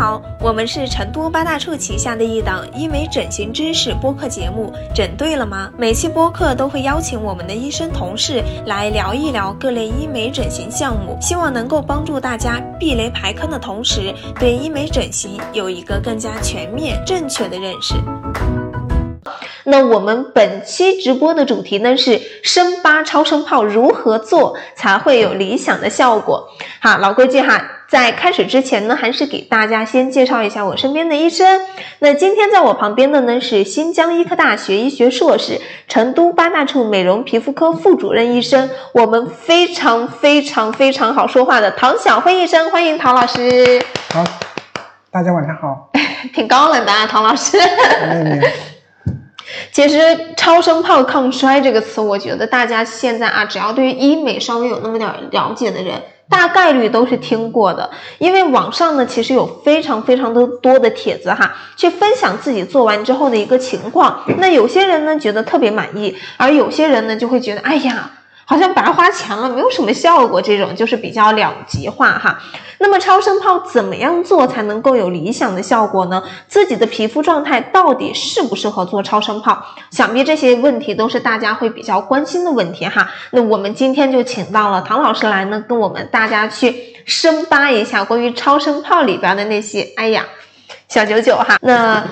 好，我们是成都八大处旗下的一档医美整形知识播客节目，整对了吗？每期播客都会邀请我们的医生同事来聊一聊各类医美整形项目，希望能够帮助大家避雷排坑的同时，对医美整形有一个更加全面、正确的认识。那我们本期直播的主题呢是深疤超声炮如何做才会有理想的效果？好，老规矩哈。在开始之前呢，还是给大家先介绍一下我身边的医生。那今天在我旁边的呢是新疆医科大学医学硕士、成都八大处美容皮肤科副主任医生，我们非常非常非常好说话的唐晓辉医生，欢迎唐老师。好，大家晚上好。挺高冷的啊，唐老师。其实超声炮抗衰这个词，我觉得大家现在啊，只要对于医美稍微有那么点了解的人。大概率都是听过的，因为网上呢其实有非常非常的多的帖子哈，去分享自己做完之后的一个情况。那有些人呢觉得特别满意，而有些人呢就会觉得，哎呀。好像白花钱了，没有什么效果，这种就是比较两极化哈。那么超声炮怎么样做才能够有理想的效果呢？自己的皮肤状态到底适不适合做超声炮？想必这些问题都是大家会比较关心的问题哈。那我们今天就请到了唐老师来呢，跟我们大家去深扒一下关于超声炮里边的那些，哎呀，小九九哈。那。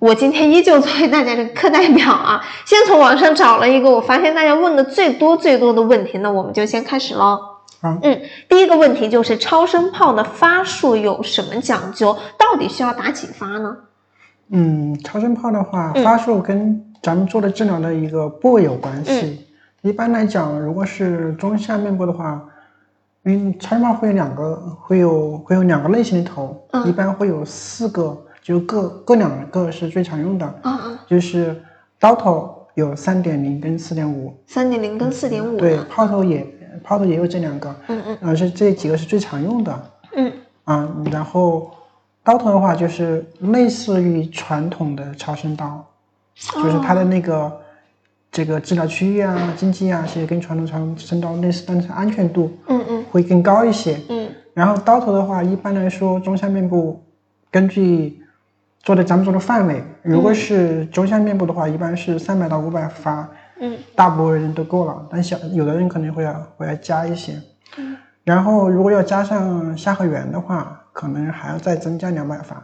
我今天依旧作为大家的课代表啊，先从网上找了一个我发现大家问的最多最多的问题，那我们就先开始喽。好，嗯，第一个问题就是超声炮的发数有什么讲究？到底需要打几发呢？嗯，超声炮的话，发数跟咱们做的治疗的一个部位有关系。一般来讲，如果是中下面部的话，因为超声炮会有两个，会有会有两个类型的头，一般会有四个。就各各两个是最常用的，嗯嗯，就是刀头有三点零跟四点五，三点零跟四点五，对，炮头也炮头也有这两个，嗯嗯，而是这几个是最常用的，嗯，啊，然后刀头的话就是类似于传统的超声刀，就是它的那个这个治疗区域啊、经济啊，其实跟传统超声刀类似，但是安全度，嗯嗯，会更高一些，嗯，然后刀头的话，一般来说中下面部根据做的咱们做的范围，如果是中下面部的话，一般是三百到五百发，嗯，大部分人都够了。但小有的人可能会要会要加一些，嗯，然后如果要加上下颌缘的话，可能还要再增加两百发。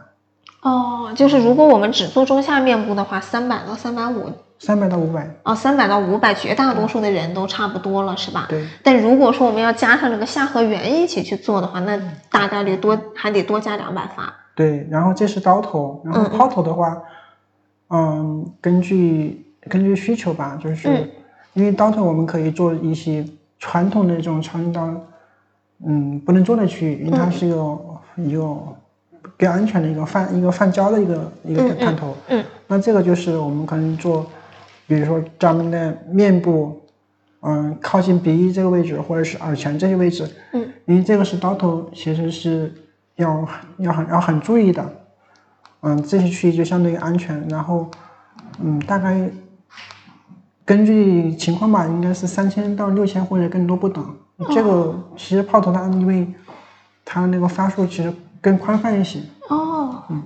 哦，就是如果我们只做中下面部的话，三百到三百五，三百到五百。啊，三百到五百，绝大多数的人都差不多了，是吧？对。但如果说我们要加上这个下颌缘一起去做的话，那大概率多还得多加两百发。对，然后这是刀头，然后炮头的话，嗯，根据根据需求吧，就是因为刀头我们可以做一些传统的这种超声刀，嗯，不能做的区域，因为它是一个一个更安全的一个泛一个泛焦的一个一个探头，嗯，那这个就是我们可能做，比如说咱们的面部，嗯，靠近鼻翼这个位置，或者是耳前这些位置，嗯，因为这个是刀头，其实是。要要很要很注意的，嗯，这些区域就相对于安全。然后，嗯，大概根据情况吧，应该是三千到六千或者更多不等。这个其实炮头它因为它那个发数其实更宽泛一些。哦，嗯。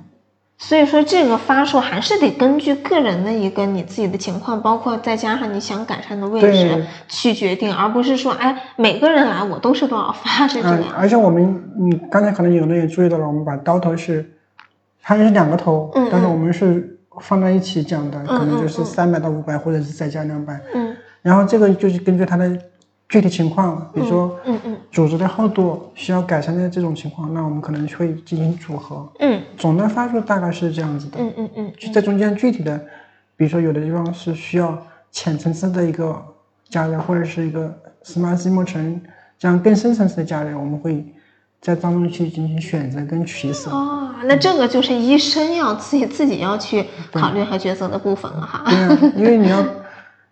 所以说，这个发售还是得根据个人的一个你自己的情况，包括再加上你想改善的位置去决定，而不是说，哎，每个人来我都是多少发是这样。而且我们，你刚才可能有的也注意到了，我们把刀头是，它是两个头，但是我们是放在一起讲的，可能就是三百到五百，或者是再加两百。嗯。然后这个就是根据它的。具体情况，比如说，嗯嗯，组织的厚度需要改善的这种情况，那我们可能会进行组合。嗯，总的发数大概是这样子的。嗯嗯嗯，在中间具体的，比如说有的地方是需要浅层次的一个加热，或者是一个 smart 细膜层这样更深层次的加热，我们会在当中去进行选择跟取舍。哦，那这个就是医生要自己自己要去考虑和抉择的部分了哈。对啊，因为你要，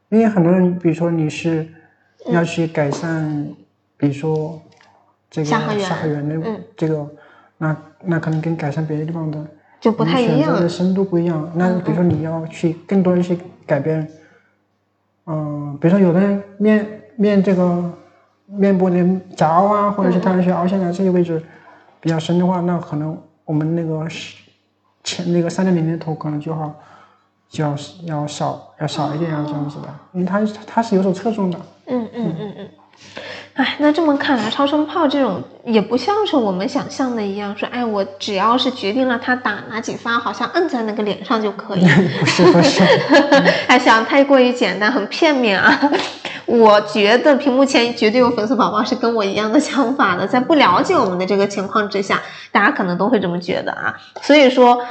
因为很多人，比如说你是。要去改善，比如说这个下颌缘。的这个，那那可能跟改善别的地方的就不太一样，的深度不一样。那比如说你要去更多的去改变，嗯，比如说有的人面面这个面部的颊凹啊，或者是太阳穴凹陷啊这些位置比较深的话，那可能我们那个是前那个三点零的头可能就好，就要要少要少一点啊这样子的，因为它它是有所侧重的。嗯嗯嗯嗯。哎，那这么看来，超声炮这种也不像是我们想象的一样，说，哎，我只要是决定了他打哪几发，好像摁在那个脸上就可以。不是不是，哎，想太过于简单，很片面啊。我觉得屏幕前绝对有粉丝宝宝是跟我一样的想法的，在不了解我们的这个情况之下，大家可能都会这么觉得啊。所以说，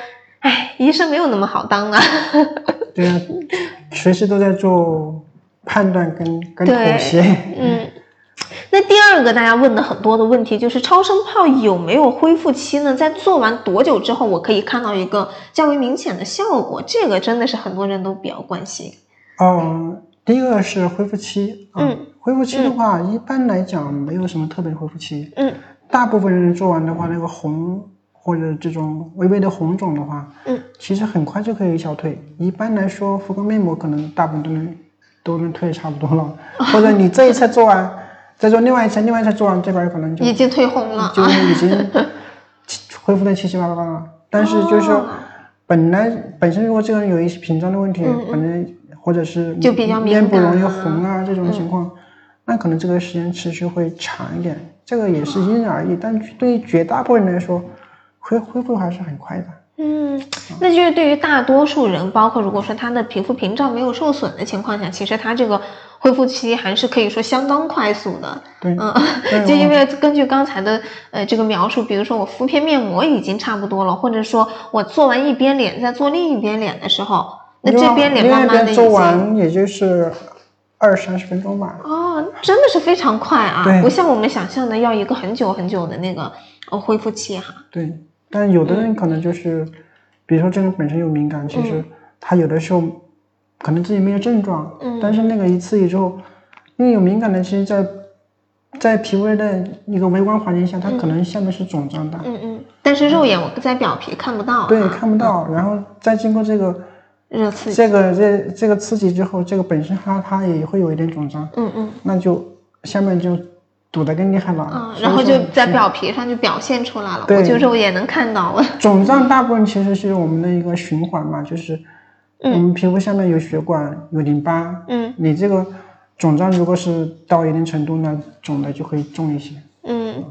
哎，医生没有那么好当啊。对啊，随时都在做判断跟跟妥协。嗯。那第二个大家问的很多的问题就是超声炮有没有恢复期呢？在做完多久之后，我可以看到一个较为明显的效果？这个真的是很多人都比较关心。嗯，第一个是恢复期。嗯，恢复期的话，一般来讲没有什么特别的恢复期。嗯，大部分人做完的话，那个红或者这种微微的红肿的话，嗯，其实很快就可以消退。一般来说，敷个面膜可能大部分都能都能退差不多了。或者你这一次做完。再做另外一次，另外一次做完这边可能就已经退红了，就已经 恢复的七七八八了。但是就是说，本来本身如果这个人有一些屏障的问题，本来或者是面部容易红啊这种情况，那可能这个时间持续会长一点。这个也是因人而异，但对于绝大部分人来说，恢恢复还是很快的。嗯，那就是对于大多数人，包括如果说他的皮肤屏障没有受损的情况下，其实他这个。恢复期还是可以说相当快速的，对，嗯，就因为根据刚才的呃这个描述，比如说我敷片面膜已经差不多了，或者说我做完一边脸再做另一边脸的时候，那这边脸慢慢的做完也就是二三十分钟吧。哦，真的是非常快啊，不像我们想象的要一个很久很久的那个呃恢复期哈。对，但有的人可能就是，比如说这个本身有敏感，其实他有的时候。可能自己没有症状，嗯，但是那个一刺激之后，因为有敏感的，其实，在在皮肤的一个微观环境下，它可能下面是肿胀的，嗯嗯，但是肉眼我在表皮看不到，对，看不到，然后再经过这个热刺激，这个这这个刺激之后，这个本身它它也会有一点肿胀，嗯嗯，那就下面就堵得更厉害了，嗯，然后就在表皮上就表现出来了，我就肉眼能看到了。肿胀大部分其实是我们的一个循环嘛，就是。我们皮肤下面有血管，有淋巴。嗯，你这个肿胀如果是到一定程度，呢肿的就会重一些。嗯，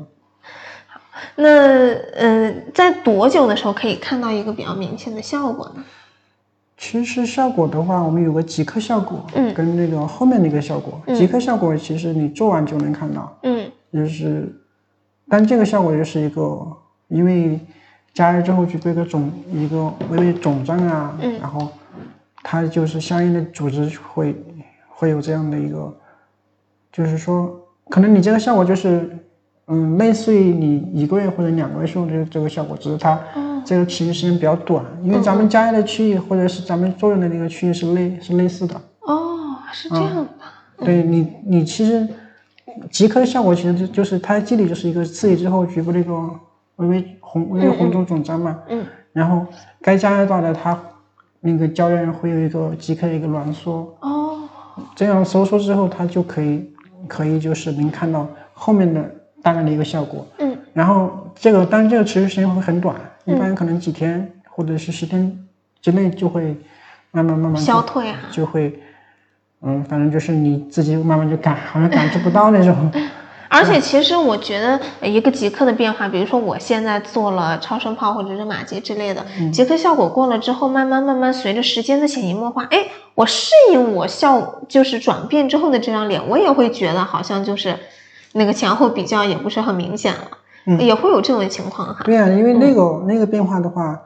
好，那嗯，在多久的时候可以看到一个比较明显的效果呢？其实效果的话，我们有个即刻效果，嗯，跟那个后面那个效果，即刻效果其实你做完就能看到，嗯，就是，但这个效果就是一个，因为加热之后就会个肿一个微微肿胀啊，嗯，然后。它就是相应的组织会会有这样的一个，就是说，可能你这个效果就是，嗯，类似于你一个月或者两个月用的这个效果，只是它这个持续时间比较短，因为咱们加热的区域或者是咱们作用的那个区域是类是类似的。哦，是这样的。对你，你其实即刻的效果其实就就是它的机理就是一个刺激之后局部的一个微微红微微红肿肿胀嘛，嗯，然后该加热到的它。那个胶原会有一个即刻的一个挛缩哦，这样收缩之后，它就可以可以就是能看到后面的大概的一个效果。嗯，然后这个当然这个持续时间会很短，一般可能几天或者是十天之内就会慢慢慢慢消退啊，就会嗯，反正就是你自己慢慢就感好像感知不到那种。而且其实我觉得一个即刻的变化，比如说我现在做了超声炮或者是马吉之类的，即刻效果过了之后，慢慢慢慢随着时间的潜移默化，哎，我适应我效就是转变之后的这张脸，我也会觉得好像就是那个前后比较也不是很明显了，也会有这种情况哈。对呀，因为那个那个变化的话，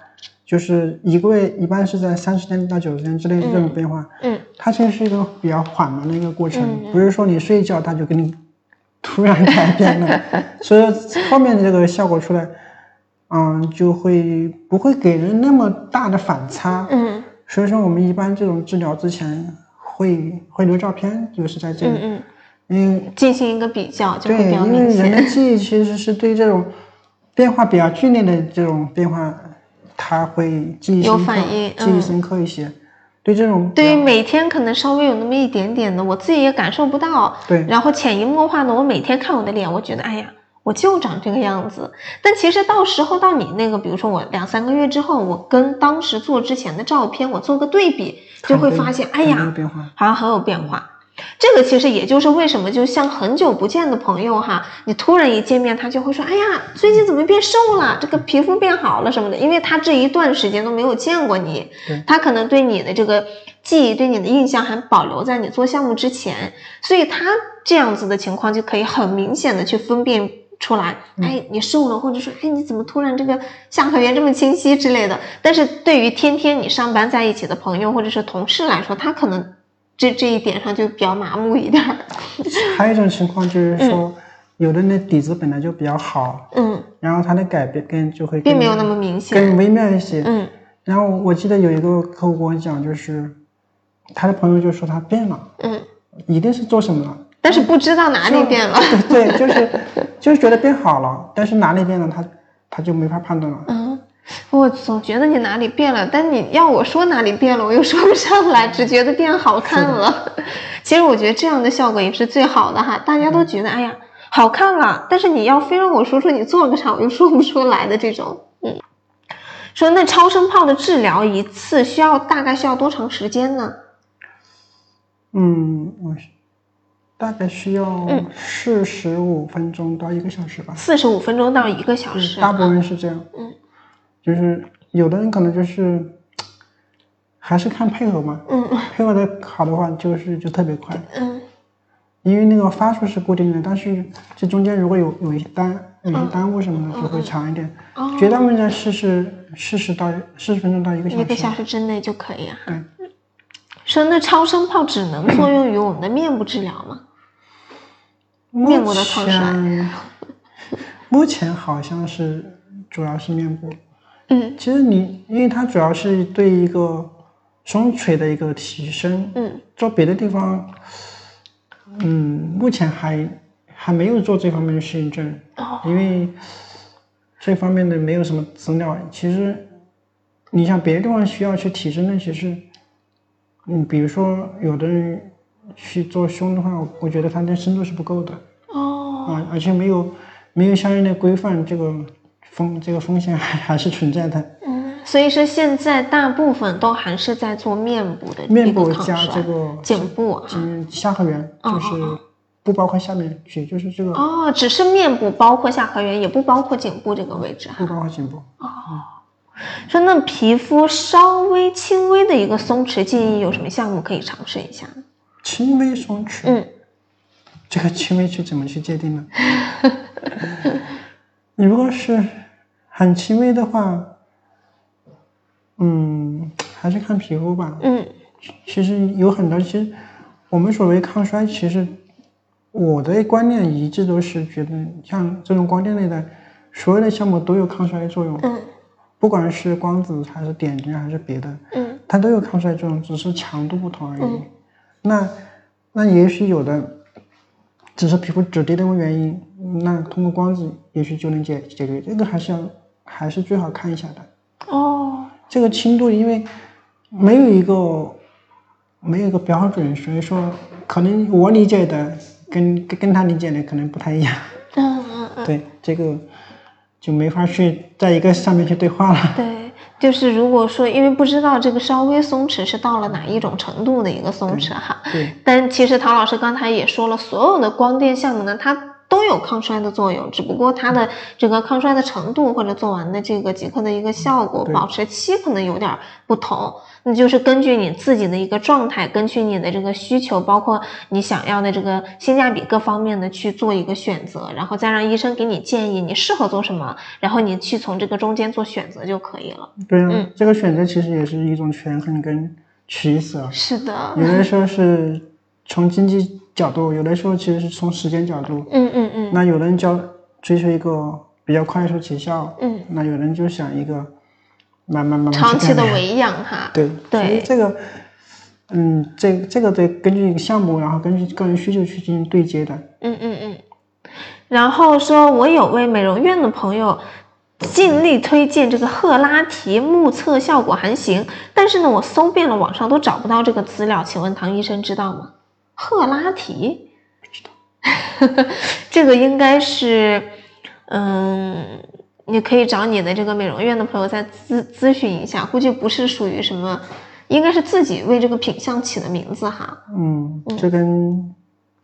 就是一个月一般是在三十天到九十天之内这种变化，嗯，它其实是一个比较缓慢的一个过程，不是说你睡一觉它就给你。突然改变了，所以后面的这个效果出来，嗯，就会不会给人那么大的反差。嗯，所以说我们一般这种治疗之前会会留照片，就是在这里，嗯嗯，进行一个比较，就对，因为人的记忆其实是对这种变化比较剧烈的这种变化，它会记忆有反应，记忆深刻一些。对这种，对于每天可能稍微有那么一点点的，我自己也感受不到。对，然后潜移默化的，我每天看我的脸，我觉得，哎呀，我我就长这个样子。但其实到时候到你那个，比如说我两三个月之后，我跟当时做之前的照片，我做个对比，就会发现，哎呀，好像很有变化。这个其实也就是为什么，就像很久不见的朋友哈，你突然一见面，他就会说：“哎呀，最近怎么变瘦了？这个皮肤变好了什么的。”因为他这一段时间都没有见过你，他可能对你的这个记忆、对你的印象还保留在你做项目之前，所以他这样子的情况就可以很明显的去分辨出来：哎，你瘦了，或者说，哎，你怎么突然这个下颌缘这么清晰之类的。但是对于天天你上班在一起的朋友或者是同事来说，他可能。这这一点上就比较麻木一点。还有一种情况就是说，有的人的底子本来就比较好，嗯，然后他的改变跟就会并没有那么明显，更微妙一些，嗯。然后我记得有一个客户跟我讲，就是他的朋友就说他变了，嗯，一定是做什么了，但是不知道哪里变了，对，就是就是觉得变好了，但是哪里变了，他他就没法判断了，嗯。我总觉得你哪里变了，但你要我说哪里变了，我又说不上来，只觉得变好看了。其实我觉得这样的效果也是最好的哈，大家都觉得哎呀好看了，但是你要非让我说出你做了个啥，我又说不出来的这种。嗯，说那超声炮的治疗一次需要大概需要多长时间呢？嗯，我大概需要四十五分钟到一个小时吧。四十五分钟到一个小时，大部分是这样。嗯。就是有的人可能就是还是看配合嘛，嗯，配合的好的话，就是就特别快，嗯，因为那个发数是固定的，但是这中间如果有有一耽有耽误什么的，就会长一点。哦，绝大部分在四十四十到四十分钟到一个小时，一个小时之内就可以哈。对，说那超声炮只能作用于我们的面部治疗吗？面部的抗衰，目前好像是主要是面部。嗯，其实你，因为它主要是对一个双垂的一个提升，嗯，做别的地方，嗯，目前还还没有做这方面的适应症，哦，因为这方面的没有什么资料。其实你像别的地方需要去提升的，其实，嗯，比如说有的人去做胸的话，我觉得它的深度是不够的，哦，啊，而且没有没有相应的规范这个。风这个风险还还是存在的，嗯，所以说现在大部分都还是在做面部的面部加这个颈部，嗯，下颌缘就是不包括下面去，就是这个哦，只是面部包括下颌缘，也不包括颈部这个位置，不包括颈部哦。说那皮肤稍微轻微的一个松弛，建议有什么项目可以尝试一下？轻微松弛，嗯，这个轻微去怎么去界定呢？你 如果是很轻微的话，嗯，还是看皮肤吧。嗯，其实有很多，其实我们所谓抗衰，其实我的观念一直都是觉得，像这种光电类的，所有的项目都有抗衰作用。嗯，不管是光子还是点睛还是别的，嗯，它都有抗衰作用，只是强度不同而已。那那也许有的。只是皮肤质地的原因，那通过光子也许就能解解决。这个还是要还是最好看一下的。哦，这个轻度因为没有一个没有一个标准，所以说可能我理解的跟跟跟他理解的可能不太一样。嗯嗯嗯。对，这个就没法去在一个上面去对话了。对。就是如果说，因为不知道这个稍微松弛是到了哪一种程度的一个松弛哈，对。但其实陶老师刚才也说了，所有的光电项目呢，它都有抗衰的作用，只不过它的这个抗衰的程度或者做完的这个即刻的一个效果保持期可能有点不同。那就是根据你自己的一个状态，根据你的这个需求，包括你想要的这个性价比各方面的去做一个选择，然后再让医生给你建议你适合做什么，然后你去从这个中间做选择就可以了。对啊，这个选择其实也是一种权衡跟取舍。是的，有的时候是从经济角度，有的时候其实是从时间角度。嗯嗯嗯。那有的人就追求一个比较快速起效，嗯，那有人就想一个。慢慢慢慢长期的维养哈，对对，所以这个，嗯，这这个得根据一个项目，然后根据个人需求去进行对接的。嗯嗯嗯。然后说，我有位美容院的朋友，尽力推荐这个赫拉提，目测效果还行，但是呢，我搜遍了网上都找不到这个资料，请问唐医生知道吗？赫拉提？不知道。这个应该是。嗯，你可以找你的这个美容院的朋友再咨咨询一下，估计不是属于什么，应该是自己为这个品相起的名字哈。嗯，这跟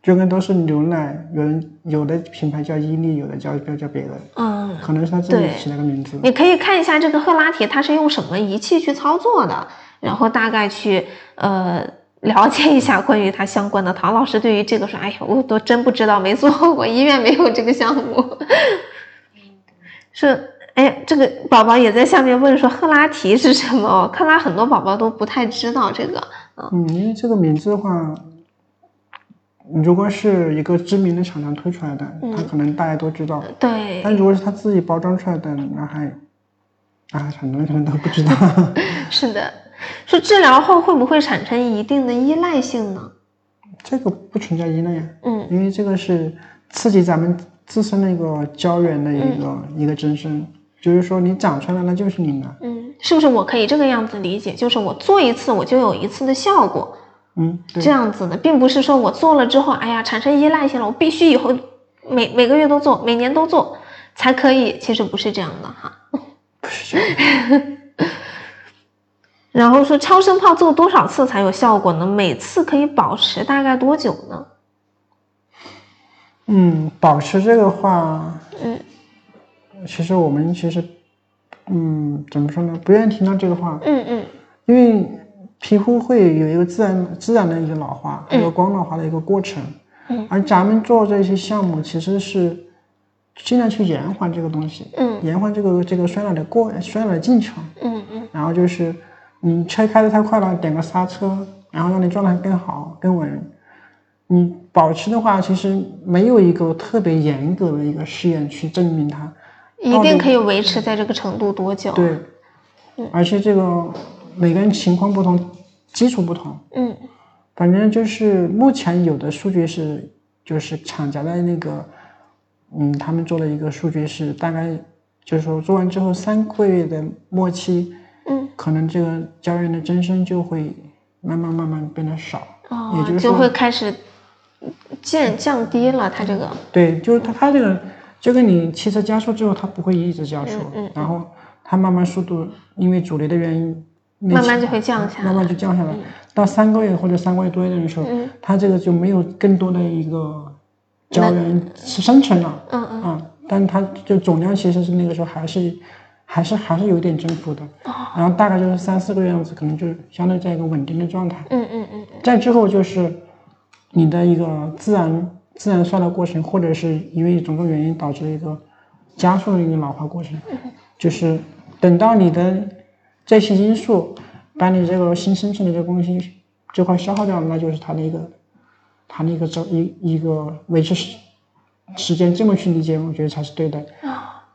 这跟都是牛奶，有人有的品牌叫伊利，有的叫叫叫别的，嗯，可能是他自己起了个名字。你可以看一下这个赫拉提它是用什么仪器去操作的，然后大概去呃了解一下关于它相关的。唐老师对于这个说，哎呀，我都真不知道，没做过，医院没有这个项目。是，哎，这个宝宝也在下面问说赫拉提是什么哦？看来很多宝宝都不太知道这个。嗯，因为这个名字的话，如果是一个知名的厂商推出来的，他可能大家都知道。对，但如果是他自己包装出来的，那还啊很多人可能都不知道。是的，说治疗后会不会产生一定的依赖性呢？这个不存在依赖呀，嗯因为这个是刺激咱们自身的一个胶原的一个、一个增生，就是说你长出来了，那就是你的。嗯，是不是我可以这个样子理解？就是我做一次我就有一次的效果，嗯，这，样子的，并不是说我做了之后，哎呀产生依赖性了，我必须以后每每个月都做，每年都做才可以。其实不是这样的哈。不是这样。然后说超声炮做多少次才有效果呢？每次可以保持大概多久呢？嗯，保持这个话，嗯，其实我们其实，嗯，怎么说呢？不愿意听到这个话，嗯嗯因为皮肤会有一个自然自然的一个老化，一个光老化的一个过程。嗯，而咱们做这些项目，其实是尽量去延缓这个东西，嗯延缓这个这个衰老的过衰老的进程。嗯嗯然后就是你车开的太快了，点个刹车，然后让你状态更好、更稳。你保持的话，其实没有一个特别严格的一个试验去证明它。一定可以维持在这个程度多久？，对，而且这个每个人情况不同，基础不同。嗯反正就是目前有的数据是，就是厂家的那个，嗯，他们做了一个数据是大概，就是说做完之后三个月的末期，嗯，可能这个胶原的增生就会慢慢慢慢变得少。哦也，就是就会开始降降低了它这个。对，就是它它这个就跟你汽车加速之后，它不会一直加速，嗯嗯然后它慢慢速度因为阻力的原因，慢慢就会降下来。慢慢就降下来。到三个月或者三个月多一点的时候，嗯。它这个就没有更多的一个胶原生成了，嗯嗯。啊，但它就总量其实是那个时候还是还是还是有点增幅的，哦然后大概就是三四个月样子，可能就相对在一个稳定的状态。嗯嗯嗯再之后就是你的一个自然自然衰老过程，或者是因为种种原因导致一个加速的一个老化过程，就是等到你的这些因素把你这个新生成的这个东西这块消耗掉了，那就是它的一个它的一个周一一个维持时时间这么去理解，我觉得才是对的。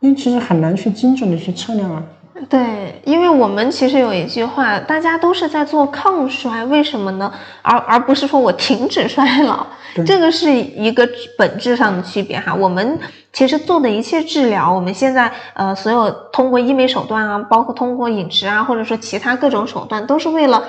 因为其实很难去精准的去测量啊。嗯，对，因为我们其实有一句话，大家都是在做抗衰，为什么呢？而而不是说我停止衰老，这个是一个本质上的区别哈。我们其实做的一切治疗，我们现在呃所有通过医美手段啊，包括通过饮食啊，或者说其他各种手段，都是为了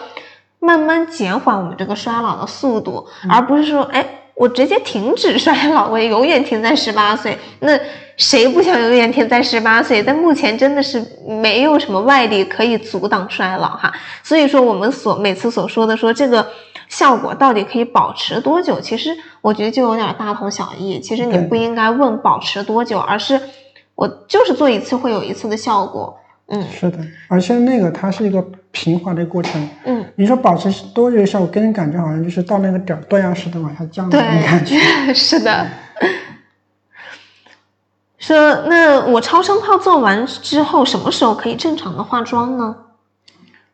慢慢减缓我们这个衰老的速度，而不是说哎。我直接停止衰老，我永远停在十八岁。那谁不想永远停在十八岁？但目前真的是没有什么外力可以阻挡衰老哈。所以说，我们所每次所说的说这个效果到底可以保持多久，其实我觉得就有点大同小异。其实你不应该问保持多久，而是我就是做一次会有一次的效果。嗯是的，而且那个它是一个平滑的过程。嗯，你说保持多久效果，给人感觉好像就是到那个点儿断崖式的往下降的那种感觉。是的。说那我超声炮做完之后，什么时候可以正常的化妆呢？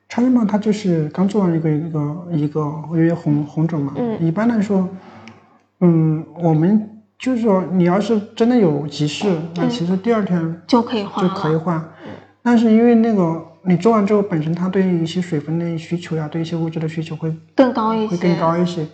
超声炮它就是刚做完一个一个一个微微红红肿嘛。嗯一般来说，嗯，我们就是说，你要是真的有急事，那其实第二天就可以化就。可以换。但是因为那个你做完之后，本身它对一些水分的需求呀、对一些物质的需求会更高一些。会更高一些。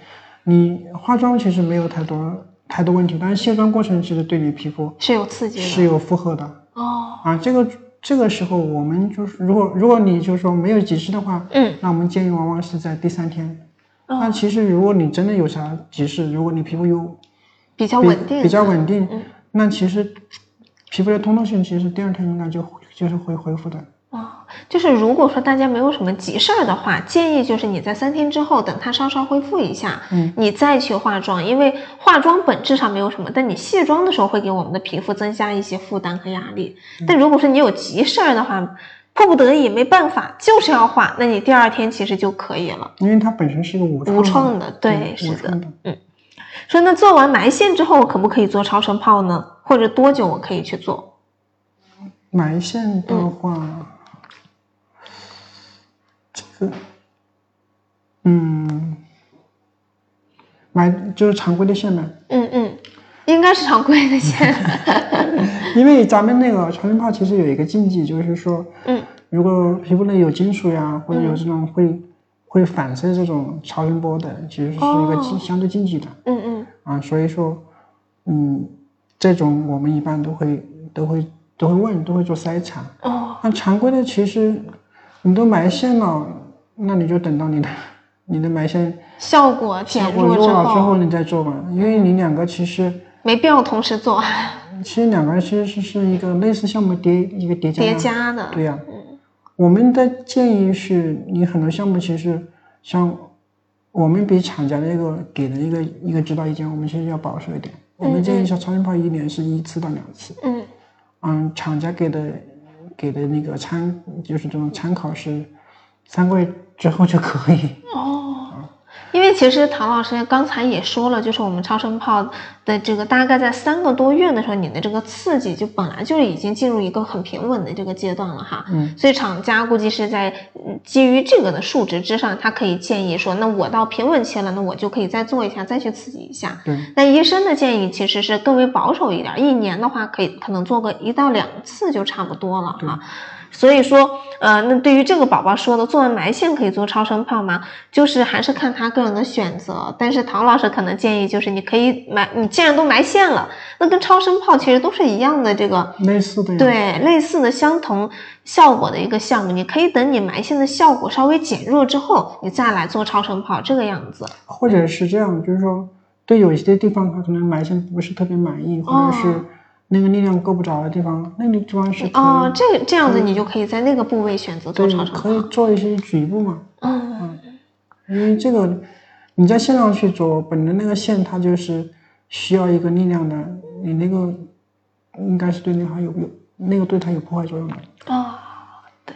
你化妆其实没有太多太多问题，但是卸妆过程其实对你皮肤是有刺激的。是有负荷的哦，啊。这个这个时候我们就是如果如果你就是说没有急事的话，嗯，那我们建议往往是在第三天。哦那其实如果你真的有啥急事，如果你皮肤有比较稳定。比较稳定，嗯那其实皮肤的通透性其实第二天应该就就是会恢复的。哦，就是如果说大家没有什么急事儿的话，建议就是你在三天之后，等它稍稍恢复一下，嗯，你再去化妆，因为化妆本质上没有什么，但你卸妆的时候会给我们的皮肤增加一些负担和压力。但如果说你有急事儿的话，迫不得已没办法，就是要化，那你第二天其实就可以了。因为它本身是一个无无创的，对，是的，嗯。说那做完埋线之后，可不可以做超声炮呢？或者多久我可以去做？埋线的话。这个，嗯，买就是常规的线呗。嗯嗯，应该是常规的线。因为咱们那个超声炮其实有一个禁忌，就是说，嗯，如果皮肤内有金属呀，或者有这种会会反射这种超声波的，其实是一个禁相对禁忌的。嗯嗯。啊，所以说，嗯，这种我们一般都会都会都会问，都会做筛查。哦。那常规的其实。你都埋线了，那你就等到你的你的埋线效果减弱之后，你再做吧。因为你两个其实没必要同时做。其实两个其实是是一个类似项目叠一个叠加。叠加的。对呀。我们的建议是你很多项目其实像我们比厂家那个给的一个一个指导意见，我们其实要保守一点。我们建议像超声炮一年是一次到两次。嗯。嗯，厂家给的。给的那个参就是这种参考是三个月之后就可以哦。因为其实唐老师刚才也说了，就是我们超声炮的这个大概在三个多月的时候，你的这个刺激就本来就已经进入一个很平稳的这个阶段了哈。嗯。所以厂家估计是在基于这个的数值之上，他可以建议说，那我到平稳期了，那我就可以再做一下，再去刺激一下。对。那医生的建议其实是更为保守一点，一年的话可以可能做个一到两次就差不多了哈。所以说，呃，那对于这个宝宝说的，做完埋线可以做超声炮吗？就是还是看他个人的选择。但是唐老师可能建议，就是你可以埋，你既然都埋线了，那跟超声炮其实都是一样的，这个类似的，对，类似的相同效果的一个项目。你可以等你埋线的效果稍微减弱之后，你再来做超声炮，这个样子。或者是这样，就是说，对有一些地方他可能埋线不是特别满意，或者是。那个力量够不着的地方，那个地方是哦，这这样子你就可以在那个部位选择做超声可以做一些局部嘛。嗯嗯，因为这个你在线上去做，本来那个线它就是需要一个力量的，你那个应该是对那块有有那个对它有破坏作用的。啊，对。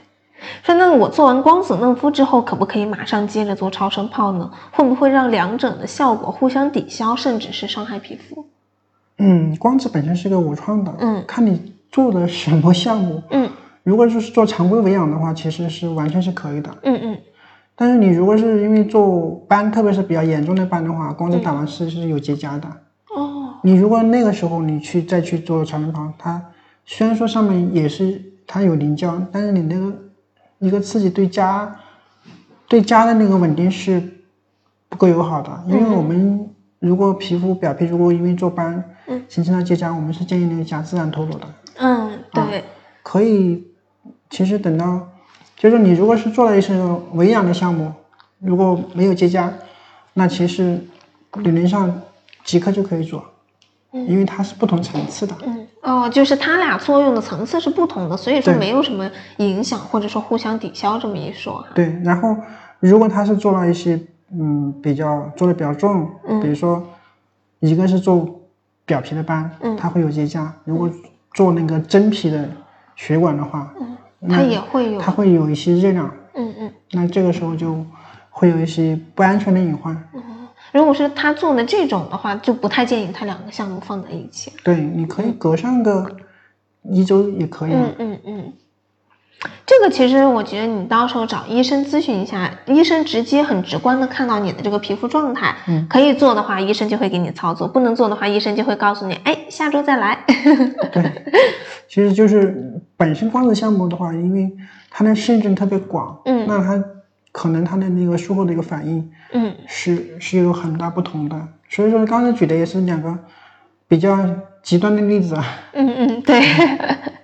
说那我做完光子嫩肤之后，可不可以马上接着做超声炮呢？会不会让两者的效果互相抵消，甚至是伤害皮肤？嗯，光子本身是个无创的，嗯，看你做的什么项目，嗯，如果就是做常规维养的话，其实是完全是可以的，嗯嗯，但是你如果是因为做斑，特别是比较严重的斑的话，光子打完是是有结痂的，哦，你如果那个时候你去再去做超声炮，它虽然说上面也是它有凝胶，但是你那个一个刺激对痂对痂的那个稳定是不够友好的，因为我们。如果皮肤表皮如果因为做斑，嗯，形成了结痂，我们是建议那个痂自然脱落的。嗯，对，可以。其实等到，就是你如果是做了一些维养的项目，如果没有结痂，那其实理论上即刻就可以做，因为它是不同层次的。嗯，哦，就是它俩作用的层次是不同的，所以说没有什么影响，或者说互相抵消这么一说。对，然后如果他是做了一些。嗯，比较做的比较重，比如说一个是做表皮的斑，它会有结痂；如果做那个真皮的血管的话，嗯它也会有，它会有一些热量。嗯嗯，那这个时候就会有一些不安全的隐患。如果是他做的这种的话，就不太建议他两个项目放在一起。对，你可以隔上个一周也可以。嗯嗯嗯。这个其实我觉得你到时候找医生咨询一下，医生直接很直观的看到你的这个皮肤状态，嗯，可以做的话，医生就会给你操作；不能做的话，医生就会告诉你，哎，下周再来。对，其实就是本身光子项目的话，因为它的性质特别广，嗯，那它可能它的那个术后的一个反应，嗯，是是有很大不同的。所以说刚才举的也是两个比较极端的例子啊。嗯嗯，对。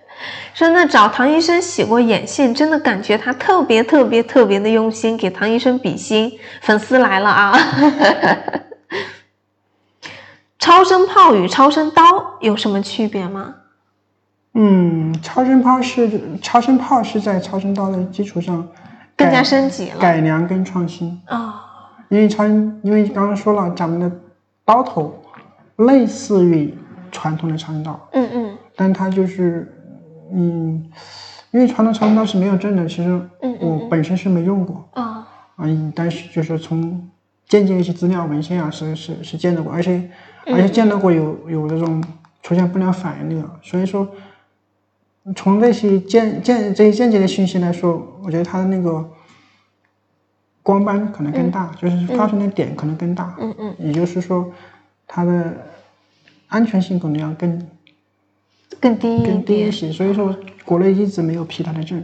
说那找唐医生洗过眼线，真的感觉他特别特别特别的用心，给唐医生比心。粉丝来了啊！超声炮与超声刀有什么区别吗？嗯，超声炮是超声炮是在超声刀的基础上更加升级了改良跟创新。啊、因为超音，因为刚刚说了，咱们的刀头类似于传统的超声刀，嗯嗯但它就是，嗯，因为传统超声刀是没有证的，其实嗯我本身是没用过，啊嗯，但是就是从见见一些资料文献啊，是是是见到过，而且而且见到过有有这种出现不良反应的，所以说从这些间间这些间接的信息来说，我觉得它的那个光斑可能更大，就是发生的点可能更大，嗯嗯，也就是说它的安全性可能要更更低一点。更低一些，所以说国内一直没有批它的证。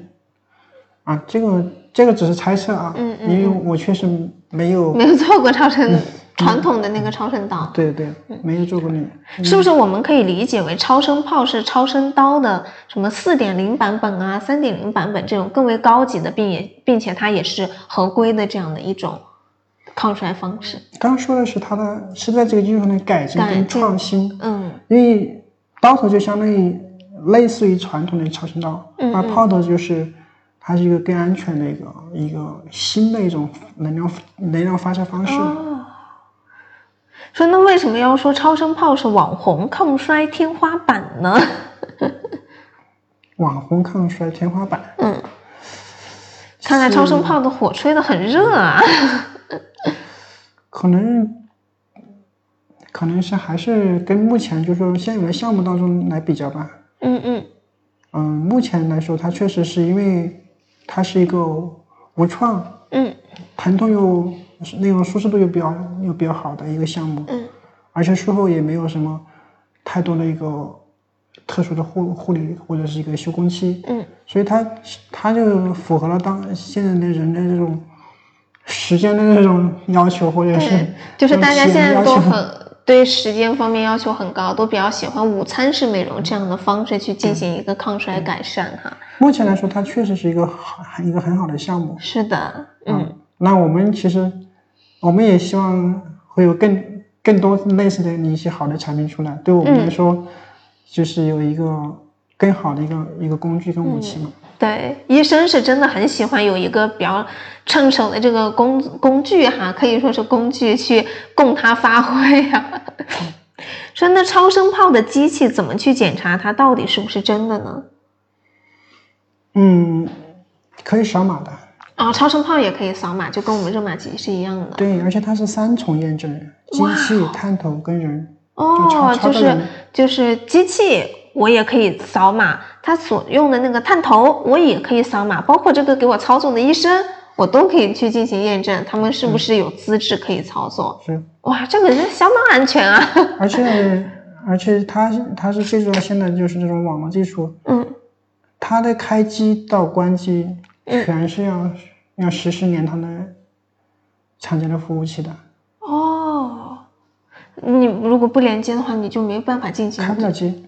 啊，这个这个只是猜测啊，嗯因为我确实没有，没有做过超声嗯。传统的那个超声刀，对对，没有做过那个，是不是我们可以理解为超声炮是超声刀的什么四点零版本啊、三点零版本这种更为高级的，并也并且它也是合规的这样的一种抗衰方式？刚刚说的是它的是在这个基础上的改进跟创新，嗯。因为刀头就相当于类似于传统的超声刀，嗯而炮头就是它是一个更安全的一个一个新的一种能量能量发射方式。哦，说那为什么要说超声炮是网红抗衰天花板呢？网红抗衰天花板，嗯，看来超声炮的火吹得很热啊。可能可能是还是跟目前就是说现有的项目当中来比较吧。嗯嗯。嗯，目前来说，它确实是因为它是一个无创，嗯。疼痛又那种舒适度又比较又比较好的一个项目，嗯。而且术后也没有什么太多的一个特殊的护护理或者是一个休工期，嗯。所以它它就符合了当现在的人的这种时间的这种要求，或者是对，就是大家现在都很对时间方面要求很高，都比较喜欢午餐式美容这样的方式去进行一个抗衰改善哈。目前来说，它确实是一个很一个很好的项目。是的，嗯那我们其实我们也希望会有更更多类似的一些好的产品出来，对我们来说，就是有一个更好的一个一个工具跟武器嘛。对，医生是真的很喜欢有一个比较趁手的这个工工具哈，可以说是工具去供他发挥呀、说那超声炮的机器怎么去检查它到底是不是真的呢？嗯，可以扫码的，哦，超声炮也可以扫码，就跟我们热玛吉是一样的。对，而且它是三重验证，机器、探头跟人。哦，就是就是机器，我也可以扫码，他所用的那个探头我也可以扫码，包括这个给我操作的医生，我都可以去进行验证，他们是不是有资质可以操作？是，哇，这个人相当安全啊！而且而且它它是借助了现在就是这种网络技术，嗯，它的开机到关机全是要、要实时连它的厂家的服务器的，哦，你如果不连接的话，你就没办法进行开不了机。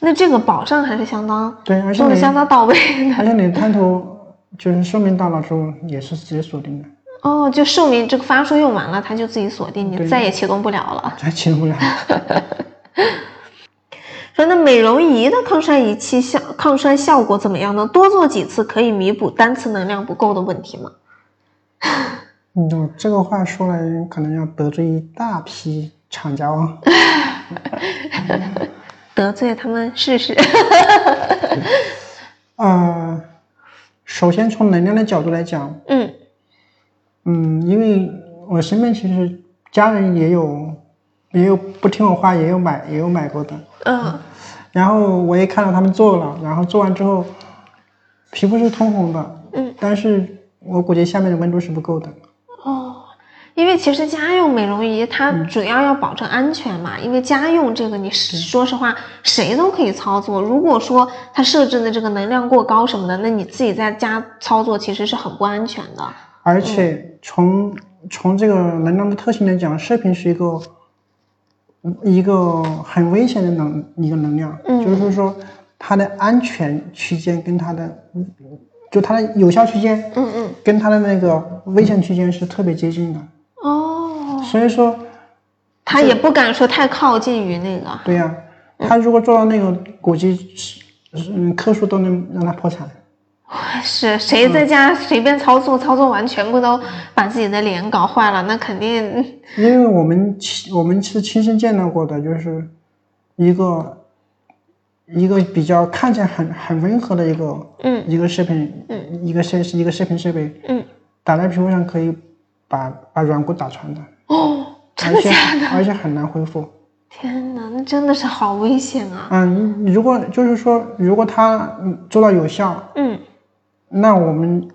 那这个保障还是相当对，而且做的相当到位的而且你探头就是寿命到了之后也是直接锁定的，哦。就寿命这个发数用完了，它就自己锁定，你再也启动不了了。再启动不了。说那美容仪的抗衰仪器效抗衰效果怎么样呢？多做几次可以弥补单次能量不够的问题吗？嗯，这个话说来可能要得罪一大批厂家哦。得罪他们试试。呃，首先从能量的角度来讲，嗯嗯，因为我身边其实家人也有也有不听我话，也有买也有买过的，嗯然后我也看到他们做了，然后做完之后皮肤是通红的，嗯，但是我估计下面的温度是不够的。其实家用美容仪它嗯。主要要保证安全嘛，因为家用这个你说实话谁都可以操作。如果说它设置的这个能量过高什么的，那你自己在家操作其实是很不安全的。而且从从这个能量的特性来讲，射频是一个一个很危险的能一个能量，嗯。就是说它的安全区间跟它的就它的有效区间嗯嗯，跟它的那个危险区间是特别接近的，哦，所以说他也不敢说太靠近于那个。对呀、他如果做到那个，估计是嗯克数都能让他破产。是谁在家随便操作，操作完全部都把自己的脸搞坏了，那肯定。因为我们亲我们是亲身见到过的，就是一个一个比较看起来很很温和的一个嗯一个视频嗯一个设一个视频设备嗯打在皮肤上可以把把软骨打穿的，哦，真而且的假的？而且很难恢复。天哪，那真的是好危险啊！嗯，如果就是说如果它嗯做到有效，嗯那我们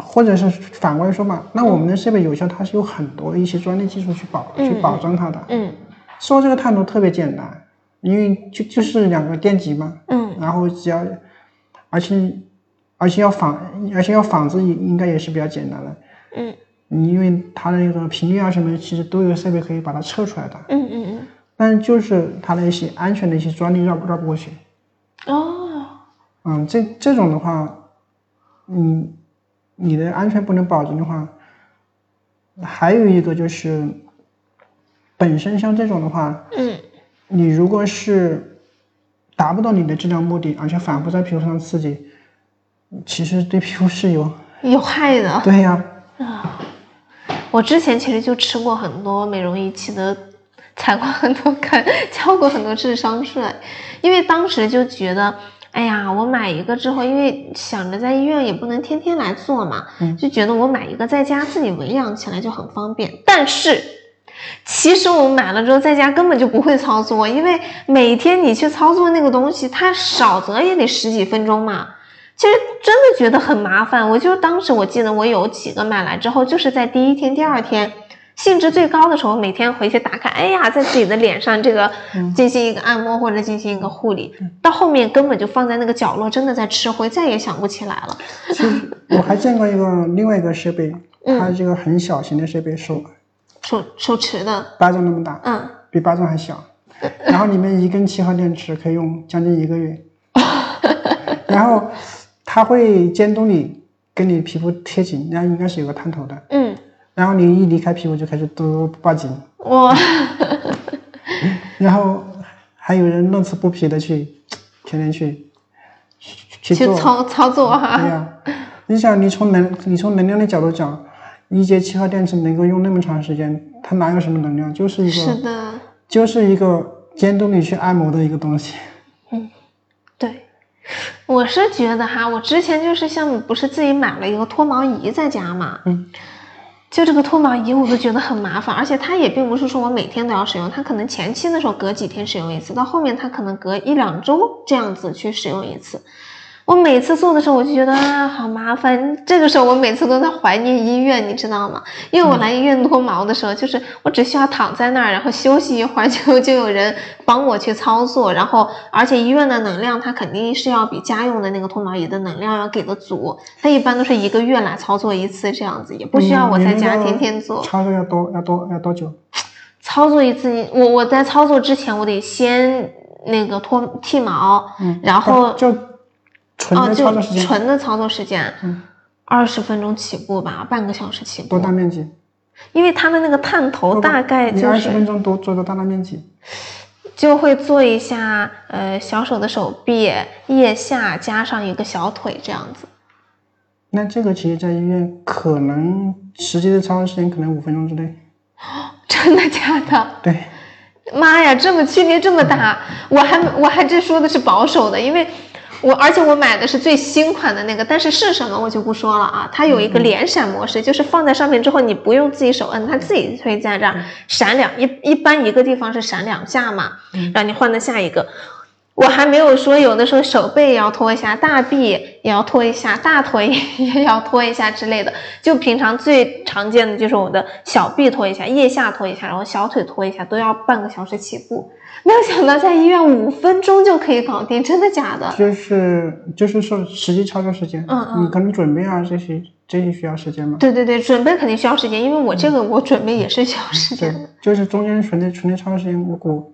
或者是反过来说嘛，那我们的设备有效，它是有很多一些专利技术去保去保障它的。嗯说这个探头特别简单，因为就就是两个电极嘛，嗯然后只要，而且而且要仿，而且要仿制应应该也是比较简单的，嗯因为它的那个频率啊什么，其实都有设备可以把它测出来的，嗯嗯嗯但就是它的一些安全的一些专利绕不绕不过去。嗯，哦，嗯，这这种的话，你你的安全不能保证的话，还有一个就是，本身像这种的话，嗯你如果是达不到你的治疗目的，而且反复在皮肤上刺激，其实对皮肤是有有害的。对呀、我之前其实就吃过很多美容仪器的，踩过很多坑，交过很多智商税，因为当时就觉得，哎呀，我买一个之后，因为想着在医院也不能天天来做嘛，嗯就觉得我买一个在家自己维养起来就很方便。但是，其实我买了之后在家根本就不会操作，因为每天你去操作那个东西，它少则也得十几分钟嘛。其实真的觉得很麻烦，我就当时我记得我有几个买来之后，就是在第一天、第二天兴致最高的时候，每天回去打卡，哎呀，在自己的脸上这个进行一个按摩或者进行一个护理，到后面根本就放在那个角落，真的在吃灰，再也想不起来了。其实我还见过一个另外一个设备，它这个很小型的设备，手手手持的，巴掌那么大，嗯，比巴掌还小，然后里面一根七号电池可以用将近一个月，然后它会监督你跟你皮肤贴紧，然后应该是有个探头的，嗯，然后你一离开皮肤就开始嘟报警，哇。然后还有人乐此不疲的去天天去去去做，操操作哈、对呀、你想你从能你从能量的角度讲，一节七号电池能够用那么长时间，它哪有什么能量？就是一个是的，就是一个监督你去按摩的一个东西。对，我是觉得哈，我之前就是像不是自己买了一个脱毛仪在家嘛，嗯，就这个脱毛仪我都觉得很麻烦，而且它也并不是说我每天都要使用，它可能前期的时候隔几天使用一次，到后面它可能隔一两周这样子去使用一次。我每次做的时候，我就觉得啊，好麻烦。这个时候，我每次都在怀念医院，你知道吗？因为我来医院脱毛的时候，就是我只需要躺在那儿，然后休息一会儿，就就有人帮我去操作。然后，而且医院的能量，它肯定是要比家用的那个脱毛仪的能量要给的足。它一般都是一个月来操作一次，这样子也不需要我在家天天做。操作要多要多要多久？操作一次，你我我在操作之前，我得先那个脱剃毛，嗯，然后就纯哦，的就操作时间，纯的操作时间，嗯二十分钟起步吧，半个小时起步多。大面积？因为它的那个探头大概就你二十分钟多做到多大面积？就会做一下，呃，小手的手臂、腋下加上一个小腿这样子。那这个其实在医院可能实际的操作时间可能五分钟之内。真的假的？对，妈呀，这么区别这么大，我还我还这说的是保守的，因为我而且我买的是最新款的那个，但是是什么我就不说了啊。它有一个连闪模式，就是放在上面之后，你不用自己手摁，它自己会在这儿闪两一一般一个地方是闪两下嘛，让你换到下一个。我还没有说，有的时候手背也要拖一下，大臂也要拖一下，大腿也要拖一下之类的。就平常最常见的就是我的小臂拖一下，腋下拖一下，然后小腿拖一下，都要半个小时起步。没有想到在医院五分钟就可以搞定，真的假的？就是就是说实际操作时间，嗯嗯你可能准备啊这些这些需要时间吗？对对对，准备肯定需要时间，因为我这个我准备也是需要时间就是中间纯的纯的操作时间，我估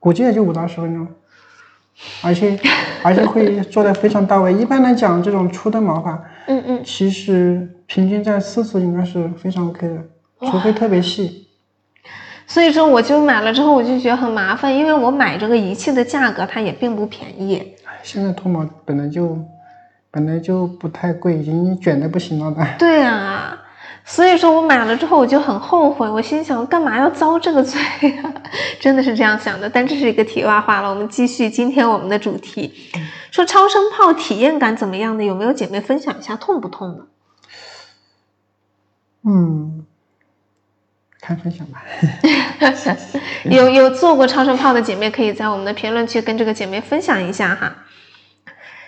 估计也就五到十分钟，而且 而且会做的非常到位。一般来讲，这种粗的毛发，嗯嗯，其实平均在四次应该是非常 OK 的，除非特别细。所以说我就买了之后我就觉得很麻烦，因为我买这个仪器的价格它也并不便宜。哎，现在脱毛本来就本来就不太贵，已经卷的不行了的。对啊，所以说我买了之后我就很后悔，我心想干嘛要遭这个罪啊？真的是这样想的。但这是一个题外话了，我们继续今天我们的主题，说超声炮体验感怎么样呢？有没有姐妹分享一下痛不痛呢？嗯，看分享吧。有有做过超声炮的姐妹，可以在我们的评论区跟这个姐妹分享一下哈。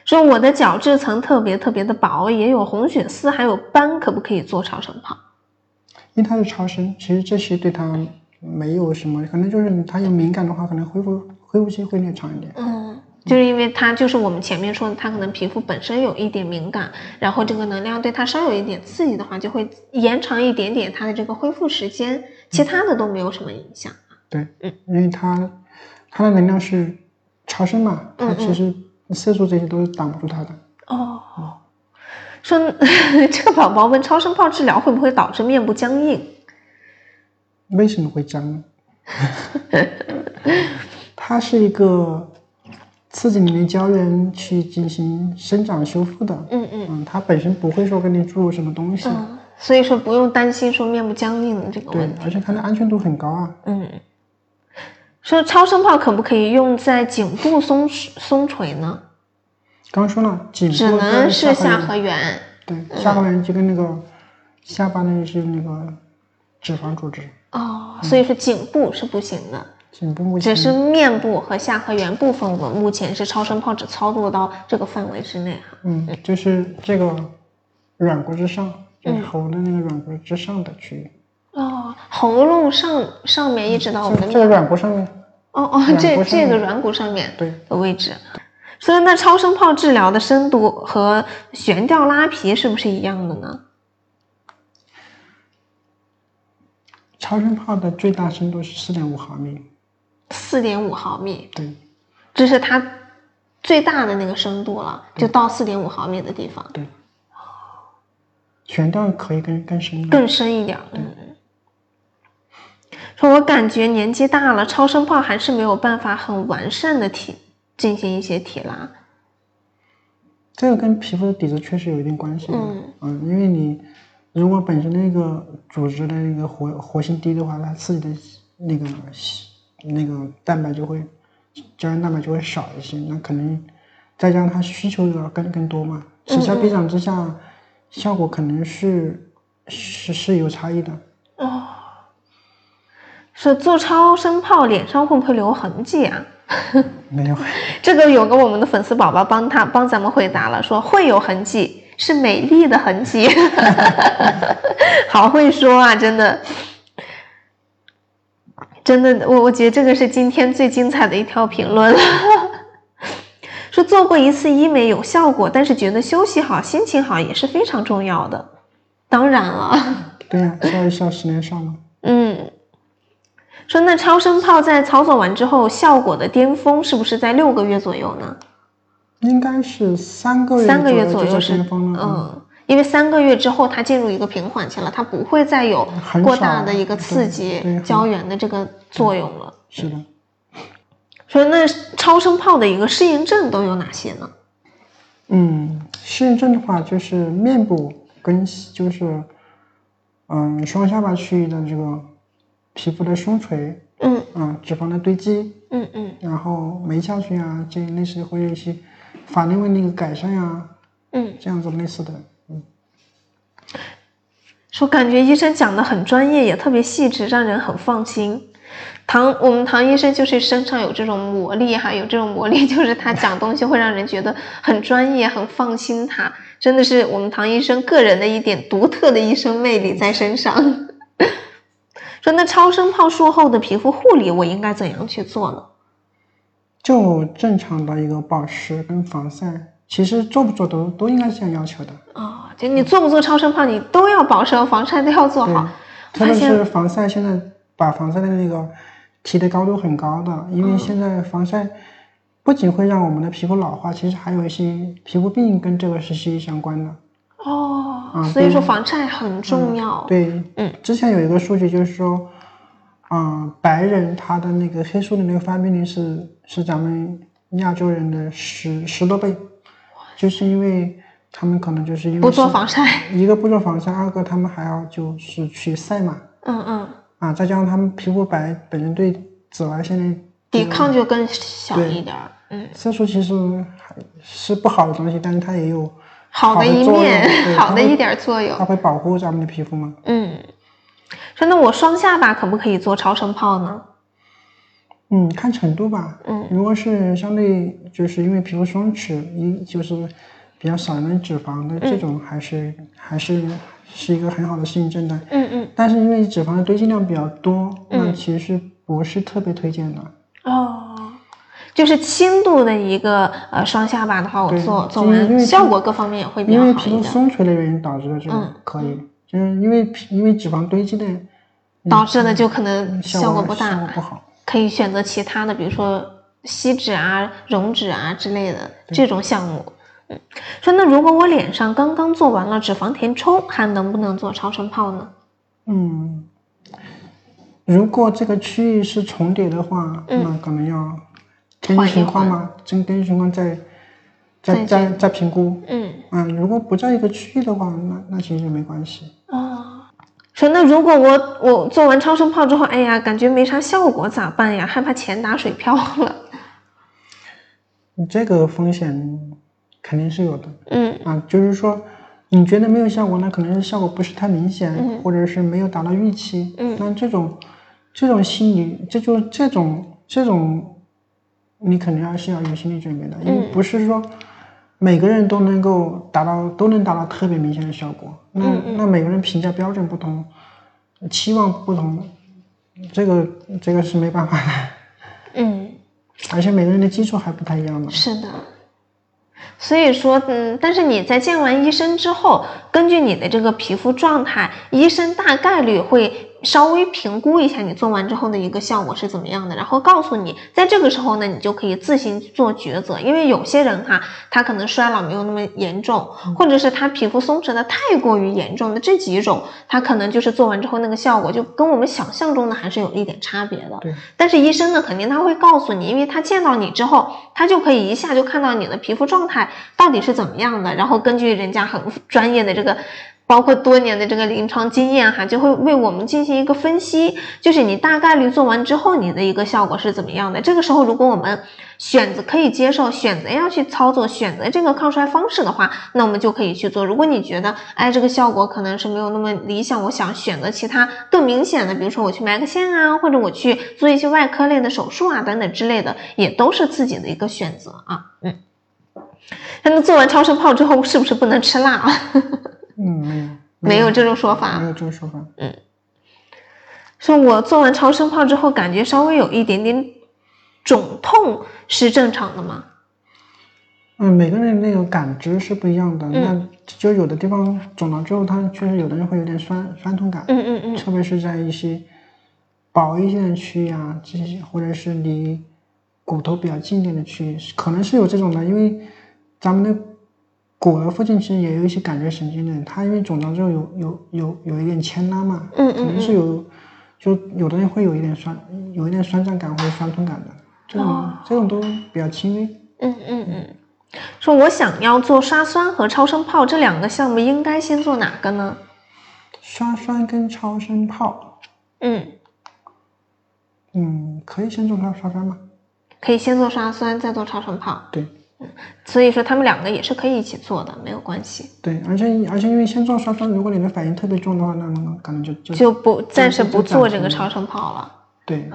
说我的角质层特别特别的薄，也有红血丝，还有斑，可不可以做超声炮？因为它是超声，其实这些对它没有什么，可能就是它有敏感的话，可能恢复恢复期会略长一点。嗯，就是因为它就是我们前面说的，它可能皮肤本身有一点敏感，然后这个能量对它稍有一点刺激的话，就会延长一点点它的这个恢复时间，其他的都没有什么影响。对，嗯，因为它它的能量是超声嘛，它其实色素这些都是挡不住它的。哦，说 这个宝宝问超声炮治疗会不会导致面部僵硬？为什么会僵呢？它是一个刺激你的胶原去进行生长修复的。嗯嗯嗯，它本身不会说给你注入什么东西。嗯，所以说不用担心说面部僵硬的这个对问题。，而且它的安全度很高啊。嗯，说超声炮可不可以用在颈部松松垂呢？刚刚说了，颈部只能是下颌颌缘。对，下颌缘就跟那个下巴那是那个脂肪组织，哦，所以说颈部是不行的，颈部目前只是面部和下颌缘部分，我目前是超声炮只操作到这个范围之内哈。嗯，就是这个软骨之上，嗯就是喉的那个软骨之上的区域。哦，喉咙上上面一直到我们的这这个。软骨上面，哦哦，这这个软骨上面对，的位置。所以那超声炮治疗的深度和悬吊拉皮是不是一样的呢？超声炮的最大深度是四点五毫米。四点五毫米，对这是它最大的那个深度了，就到四点五毫米的地方，对，悬吊可以更更深的。更深一点儿。嗯，说我感觉年纪大了，超声炮还是没有办法很完善的提进行一些提拉。这个跟皮肤的底子确实有一定关系的。嗯因为你如果本身那个组织的那个活活性低的话，它刺激的那个那个蛋白就会胶原蛋白就会少一些，那可能再加上它需求要更更多嘛，此消彼长之下，效果可能是是是有差异的。说做超声炮脸上会不会留痕迹啊？没有，这个有个我们的粉丝宝宝帮他帮咱们回答了，说会有痕迹，是美丽的痕迹，好会说啊，真的，真的，我我觉得这个是今天最精彩的一条评论了。说做过一次医美有效果，但是觉得休息好、心情好也是非常重要的。当然了，对呀、笑一笑，十年少嘛。嗯，说那超声炮在操作完之后，效果的巅峰是不是在六个月左右呢？应该是三个月三个月左右是。嗯，因为三个月之后它进入一个平缓期了，它不会再有过大的一个刺激胶原的这个作用了。是的。说那超声炮的一个适应症都有哪些呢？嗯，适应症的话，就是面部跟就是，嗯，双下巴区域的这个皮肤的松垂，嗯嗯，脂肪的堆积，嗯嗯然后眉下去啊，这类似会有一些法令纹的一个改善呀、嗯，这样子类似的。嗯说感觉医生讲的很专业，也特别细致，让人很放心。唐我们唐医生就是身上有这种魔力哈，有这种魔力，就是他讲东西会让人觉得很专业、很放心他。真的是我们唐医生个人的一点独特的医生魅力在身上。说那超声炮术后的皮肤护理，我应该怎样去做呢？就正常的一个保湿跟防晒，其实做不做都都应该是这样要求的。啊、就你做不做超声炮，你都要保湿和防晒都要做好。，特别是防晒，现在把防晒的那个提的高度很高的，因为现在防晒不仅会让我们的皮肤老化，其实还有一些皮肤病跟这个是息息相关的。哦，啊所以说对。防晒很重要。对，嗯，之前有一个数据就是说，嗯、白人他的那个黑素的那个发病率是是咱们亚洲人的十十多倍，就是因为他们可能就是因为不做防晒，一个不做防晒，二个他们还要就是去晒嘛，嗯嗯，啊，再加上他们皮肤白，本身对紫外线的抵抗就更小一点儿，嗯，色素其实还是不好的东西，但是它也有好的一面，好的一点作用它，会保护咱们的皮肤吗。嗯。说那我双下巴可不可以做超声炮呢？嗯，看程度吧。嗯，如果是相对就是因为皮肤松弛，一就是比较少量脂肪的这种，还是、还是是一个很好的适应症的。嗯嗯，但是因为脂肪的堆积量比较多，那其实不是特别推荐的。哦，就是轻度的一个呃双下巴的话，我做做完效果各方面也会比较好因为，皮肤松垂的原因导致的这种嗯可以，就是因为皮因为脂肪堆积的导致的就可能效效果不大效果，不好。可以选择其他的，比如说吸脂啊、溶脂啊之类的这种项目。嗯，说那如果我脸上刚刚做完了脂肪填充，还能不能做超声炮呢？嗯，如果这个区域是重叠的话，嗯那可能要根据情况缓嘛，根根据情况再再再再再评估。嗯，嗯，如果不在一个区域的话，那那其实没关系。哦。说那如果我我做完超声炮之后，哎呀，感觉没啥效果咋办呀？害怕钱打水漂了。你这个风险肯定是有的嗯啊，就是说你觉得没有效果，那可能是效果不是太明显，嗯或者是没有达到预期。嗯那这种这种心理，这就这种这种，你肯定还是要有心理准备的，因为嗯不是说每个人都能够达到都能达到特别明显的效果。那、嗯那每个人评价标准不同，期望不同，这个这个是没办法的，嗯，而且每个人的基础还不太一样嘛。是的。所以说，嗯，但是你在见完医生之后，根据你的这个皮肤状态，医生大概率会稍微评估一下你做完之后的一个效果是怎么样的，然后告诉你，在这个时候呢，你就可以自行做抉择。因为有些人哈，他可能衰老没有那么严重，或者是他皮肤松弛的太过于严重的这几种，他可能就是做完之后那个效果就跟我们想象中的还是有一点差别的。对，但是医生呢，肯定他会告诉你，因为他见到你之后，他就可以一下就看到你的皮肤状态到底是怎么样的，然后根据人家很专业的这个，包括多年的这个临床经验哈，就会为我们进行一个分析，就是你大概率做完之后你的一个效果是怎么样的。这个时候，如果我们选择可以接受，选择要去操作，选择这个抗衰方式的话，那我们就可以去做。如果你觉得，哎，这个效果可能是没有那么理想，我想选择其他更明显的，比如说我去埋个线啊，或者我去做一些外科类的手术啊等等之类的，也都是自己的一个选择啊。嗯，那做完超声炮之后，是不是不能吃辣啊？嗯，没有没有这种说法没。有这种说法。嗯说我做完超声炮之后，感觉稍微有一点点肿痛，是正常的吗？嗯，每个人那个感知是不一样的，嗯那就有的地方肿了之后，它确实有的人会有点酸酸痛感，嗯嗯嗯特别是在一些薄一些的区域啊，这些或者是离骨头比较近一点的区域，可能是有这种的，因为咱们的骨骼附近其实也有一些感觉神经的，它因为肿胀之后有有有有一点牵拉嘛，嗯可能是有，就有的人会有一点酸，有一点酸胀感或者酸痛感的，这种、这种都比较轻微。嗯嗯嗯。说我想要做刷酸和超声炮这两个项目，应该先做哪个呢？刷酸跟超声炮，嗯，嗯，可以先做刷刷酸吗？可以先做刷酸，再做超声炮。对所以说他们两个也是可以一起做的，没有关系，对，而且而且因为先做刷酸，如果你的反应特别重的话，那那可能就就就不暂时不做这个超声炮了。对，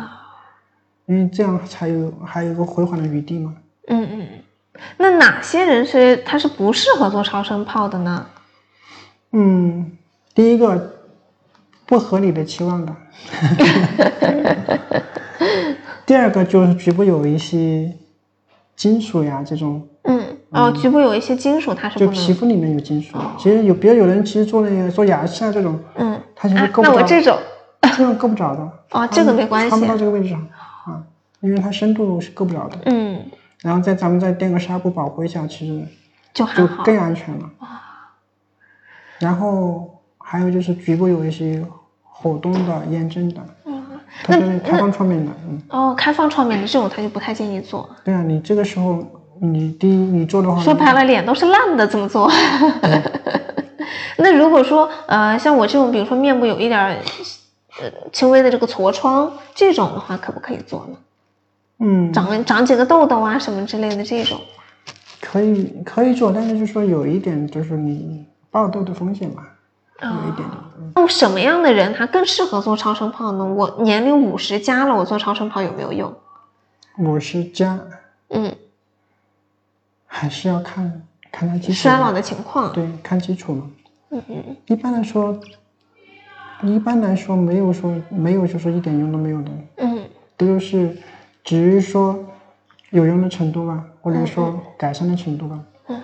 因为这样才有还有一个回缓的余地嘛。嗯嗯，嗯那哪些人是他是不适合做超声炮的呢？嗯，第一个不合理的期望的 第二个就是局部有一些金属呀这种，嗯，哦，局部有一些金属它是就。皮肤里面有金属。其实有，比如有人其实做那个做牙齿啊这种，嗯，他其实啊够不着，那我这种这种够不着的。哦，这个没关系穿不。到这个位置上啊，因为它深度是够不了的。嗯，然后再咱们再垫个纱布保护一下，其实就。就更安全了。然后还有就是局部有一些活动的、炎症的，它是开放创面的，嗯。哦，开放创面的这种他就不太建议做。对啊，你这个时候你第一你做的话，说白了脸都是烂的，怎么做？那如果说呃像我这种，比如说面部有一点呃轻微的这个痤疮这种的话，可不可以做呢？嗯，长长几个痘痘啊什么之类的这种，可以可以做，但是就说有一点就是你爆痘的风险嘛，有一点点。那什么样的人他更适合做超声炮呢？我年龄五十加了，我做超声炮有没有用？五十加，嗯，还是要看看他基础衰老的情况。对，看基础嘛。嗯嗯，一般来说，一般来说没有说没有就是一点用都没有的，嗯都是只是说有用的程度吧，或者说改善的程度吧。嗯，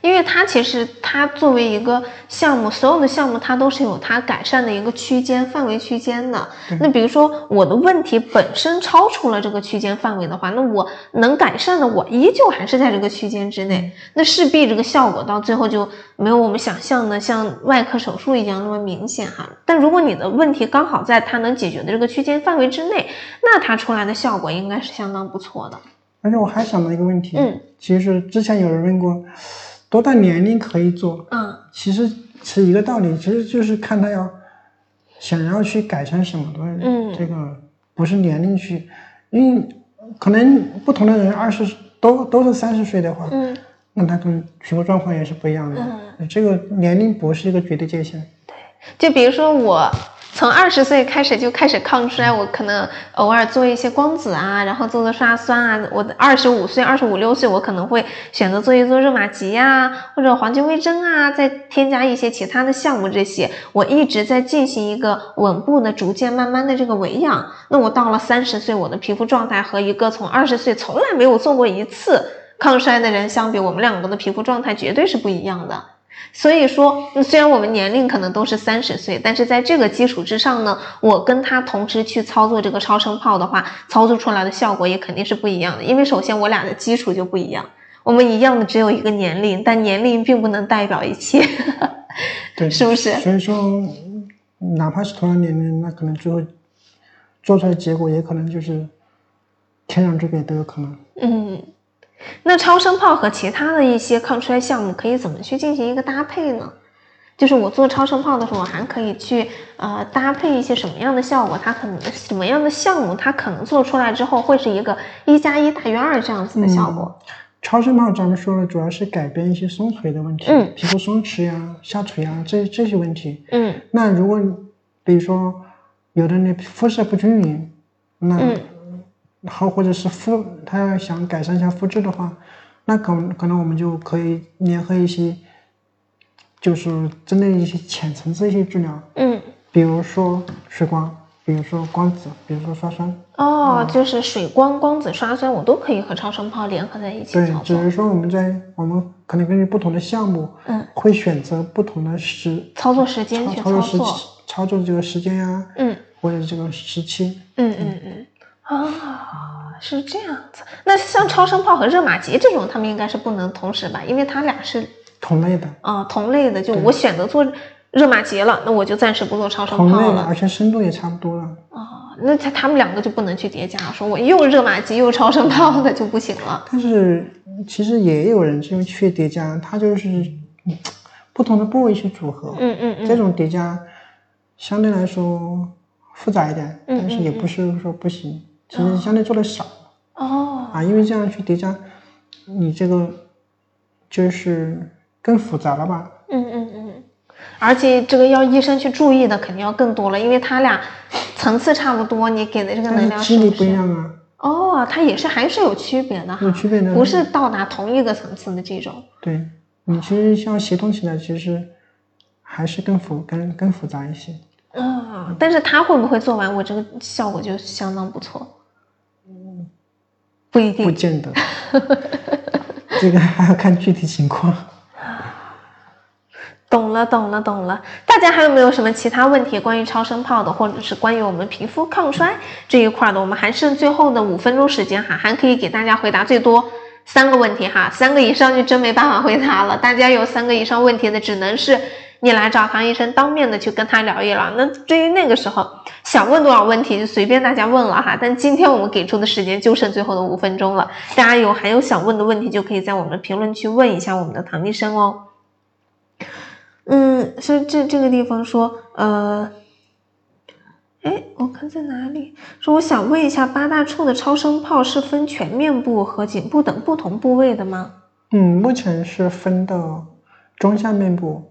因为它其实它作为一个项目，所有的项目它都是有它改善的一个区间范围区间的。那比如说我的问题本身超出了这个区间范围的话，那我能改善的我依旧还是在这个区间之内，那势必这个效果到最后就没有我们想象的像外科手术一样那么明显哈。但如果你的问题刚好在它能解决的这个区间范围之内，那它出来的效果应该是相当不错的。而且我还想到一个问题，嗯，其实之前有人问过，多大年龄可以做？嗯。其实是一个道理，其实就是看他要想要去改善什么的，嗯。这个不是年龄去，因为可能不同的人二十都都是三十岁的话，嗯。那他可能皮肤状况也是不一样的，嗯。这个年龄不是一个绝对界限。对。就比如说我从二十岁开始就开始抗衰，我可能偶尔做一些光子啊，然后做做刷酸啊。我二十五岁、二十五六岁，我可能会选择做一做热玛吉呀、或者黄金微针啊，再添加一些其他的项目。这些我一直在进行一个稳步的、逐渐慢慢的这个维养。那我到了三十岁，我的皮肤状态和一个从二十岁从来没有做过一次抗衰的人相比，我们两个的皮肤状态绝对是不一样的。所以说，嗯虽然我们年龄可能都是三十岁，但是在这个基础之上呢，我跟他同时去操作这个超声炮的话，操作出来的效果也肯定是不一样的。因为首先我俩的基础就不一样，我们一样的只有一个年龄，但年龄并不能代表一切，对，是不是？所以说，哪怕是同样年龄，那可能最后做出来的结果也可能就是天壤之别都有可能。嗯，那超声炮和其他的一些抗衰项目可以怎么去进行一个搭配呢？就是我做超声炮的时候，我还可以去呃搭配一些什么样的效果？它可能什么样的项目，它可能做出来之后会是一个一加一大于二这样子的效果。超声炮咱们说了，主要是改变一些松垂的问题，嗯皮肤松弛呀、下垂呀这这些问题。嗯那如果你比如说有的人肤色不均匀，那嗯好或者是复他要想改善一下肤质的话，那可可能我们就可以联合一些，就是针对一些浅层次一些治疗，嗯，比如说水光，比如说光子，比如说刷酸。哦，就是水光、光子、刷酸，我都可以和超声炮联合在一起。对只是说我们在我们可能根据不同的项目，嗯，会选择不同的时操作时间操去操作。操作时期操作这个时间呀、嗯或者这个时期。嗯嗯嗯，啊，是这样子。那像超声炮和热玛吉这种，他们应该是不能同时吧？因为它俩是同类的，啊、同类的，就我选择做热玛吉了，那我就暂时不做超声同类的，炮了。而且深度也差不多了。啊、那他他们两个就不能去叠加，说我又热玛吉又超声炮的就不行了。但是其实也有人这种去叠加，它就是嗯不同的部位去组合，嗯嗯嗯，这种叠加相对来说复杂一点，嗯但是也不是说不行，其实相对做的少哦，啊，因为这样去叠加，你这个就是更复杂了吧？嗯嗯嗯，而且这个要医生去注意的肯定要更多了，因为他俩层次差不多，你给的这个能但量是不一？样啊，哦，它也是还是有区别的哈，有区别的。不是到达同一个层次的这种。对你其实像协同起来，其实还是更复更更复杂一些。嗯，但是他会不会做完，我这个效果就相当不错。不一定。不见得，这个还要看具体情况。懂了，懂了，懂了。大家还有没有什么其他问题关于超声炮的，或者是关于我们皮肤抗衰这一块的？我们还剩最后的五分钟时间哈，还可以给大家回答最多三个问题哈，三个以上就真没办法回答了。大家有三个以上问题的，只能是你来找唐医生当面的去跟他聊一聊。那至于那个时候想问多少问题，就随便大家问了哈。但今天我们给出的时间就剩最后的五分钟了，大家有还有想问的问题，就可以在我们的评论区问一下我们的唐医生哦。嗯，是这这个地方说，呃。哎，我看在哪里？说我想问一下，八大处的超声炮是分全面部和颈部等不同部位的吗？嗯，目前是分的中下面部，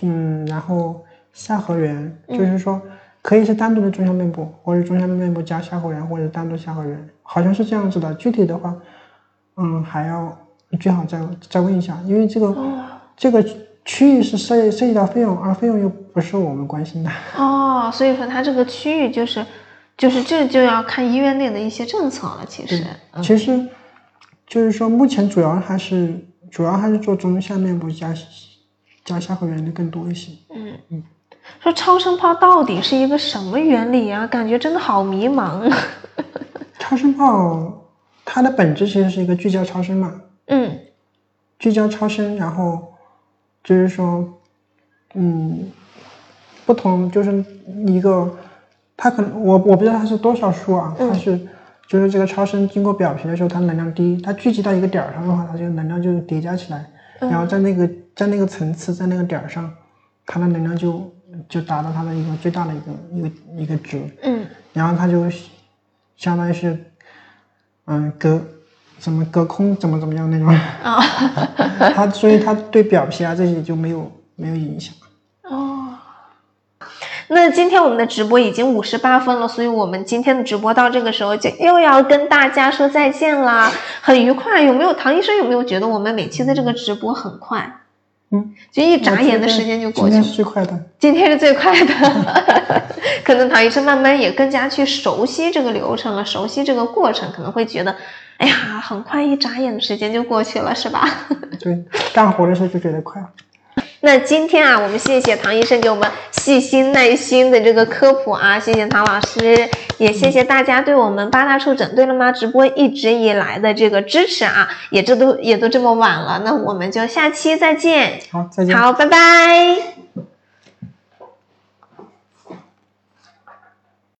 嗯，然后下颌缘，就是说可以是单独的中下面部，或者中下面部加下颌缘，或者单独下颌缘，好像是这样子的。具体的话，嗯，还要最好再再问一下，因为这个这个。区域是涉涉及到费用，而费用又不是我们关心的 哦，所以说它这个区域就是，就是这就要看医院内的一些政策了。其实，其实就是说，目前主要还是主要还是做中下面部加加下颌缘的更多一些。嗯嗯，说超声炮到底是一个什么原理啊？感觉真的好迷茫。超声炮它的本质其实是一个聚焦超声嘛。嗯，聚焦超声，然后。就是说，嗯，不同就是一个，它可能我我不知道它是多少数啊，它是就是这个超声经过表皮的时候，它能量低，它聚集到一个点儿上的话，它就能量就叠加起来，然后在那个在那个层次在那个点儿上，它的能量就就达到它的一个最大的一个一个一个值，嗯，然后它就相当于是，嗯，隔。怎么隔空怎么怎么样那种啊？它所以它对表皮啊这些就没有没有影响哦。那今天我们的直播已经五十八分了，所以我们今天的直播到这个时候就又要跟大家说再见啦。很愉快，有没有唐医生有没有觉得我们每期的这个直播很快？嗯，就一眨眼的时间就过去了。今天是最快的，今天是最快的。可能唐医生慢慢也更加去熟悉这个流程了，熟悉这个过程，可能会觉得。哎呀，很快，一眨眼的时间就过去了，是吧？对，干活的时候就觉得快。那今天啊，我们谢谢唐医生给我们细心耐心的这个科普啊，谢谢唐老师，也谢谢大家对我们八大处整对了吗直播一直以来的这个支持啊，也这都也都这么晚了，那我们就下期再见。好，再见。好，拜拜。